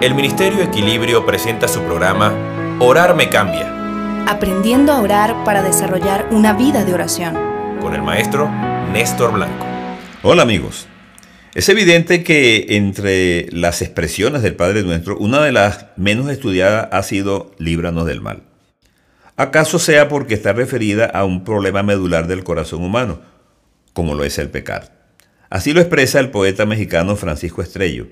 el Ministerio Equilibrio presenta su programa Orar me cambia, Aprendiendo a orar para desarrollar una vida de oración. con el maestro Néstor Blanco. Hola amigos. Es evidente que entre las expresiones del Padre Nuestro, una de las menos estudiadas ha sido líbranos del mal. ¿Acaso sea porque está referida a un problema medular del corazón humano, como lo es el pecar? Así lo expresa el poeta mexicano Francisco Estrello.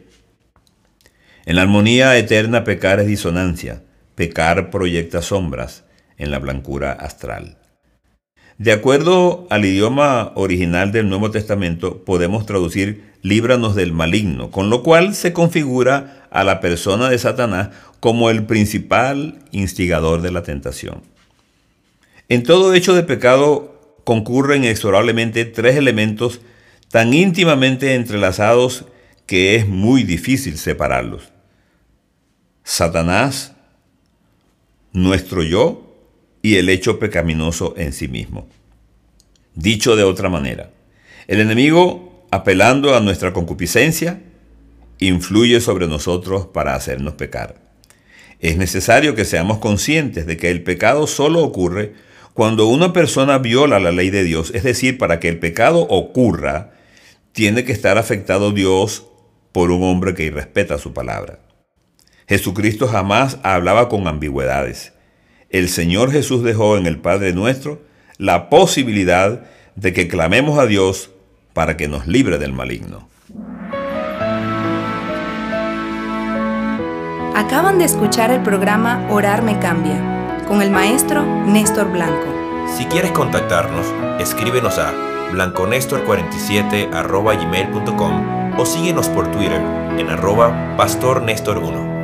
En la armonía eterna pecar es disonancia, pecar proyecta sombras en la blancura astral. De acuerdo al idioma original del Nuevo Testamento, podemos traducir líbranos del maligno, con lo cual se configura a la persona de Satanás como el principal instigador de la tentación. En todo hecho de pecado concurren inexorablemente tres elementos tan íntimamente entrelazados que es muy difícil separarlos. Satanás, nuestro yo y el hecho pecaminoso en sí mismo. Dicho de otra manera, el enemigo, apelando a nuestra concupiscencia, influye sobre nosotros para hacernos pecar. Es necesario que seamos conscientes de que el pecado solo ocurre cuando una persona viola la ley de Dios, es decir, para que el pecado ocurra, tiene que estar afectado Dios por un hombre que irrespeta su palabra. Jesucristo jamás hablaba con ambigüedades. El Señor Jesús dejó en el Padre nuestro la posibilidad de que clamemos a Dios para que nos libre del maligno. Acaban de escuchar el programa Orar me cambia con el maestro Néstor Blanco. Si quieres contactarnos, escríbenos a blanconestor47 gmail.com o síguenos por Twitter en arroba pastornestor1.